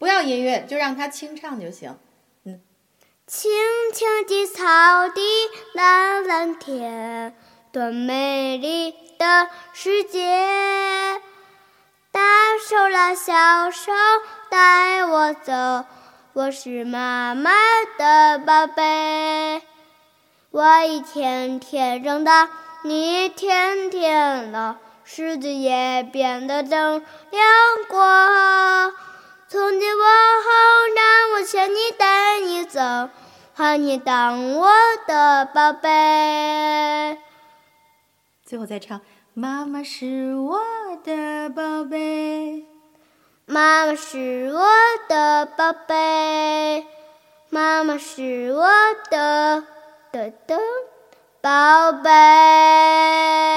不要音乐，就让他清唱就行。嗯，青青的草地，蓝蓝天，多美丽的世界！大手拉小手，带我走，我是妈妈的宝贝。我一天天长大，你一天天老，世界也变得更亮过。从今往后，让我牵你带你走，把你当我的宝贝。最后再唱，妈妈是我的宝贝，妈妈是我的宝贝，妈妈是我的的的宝贝。好。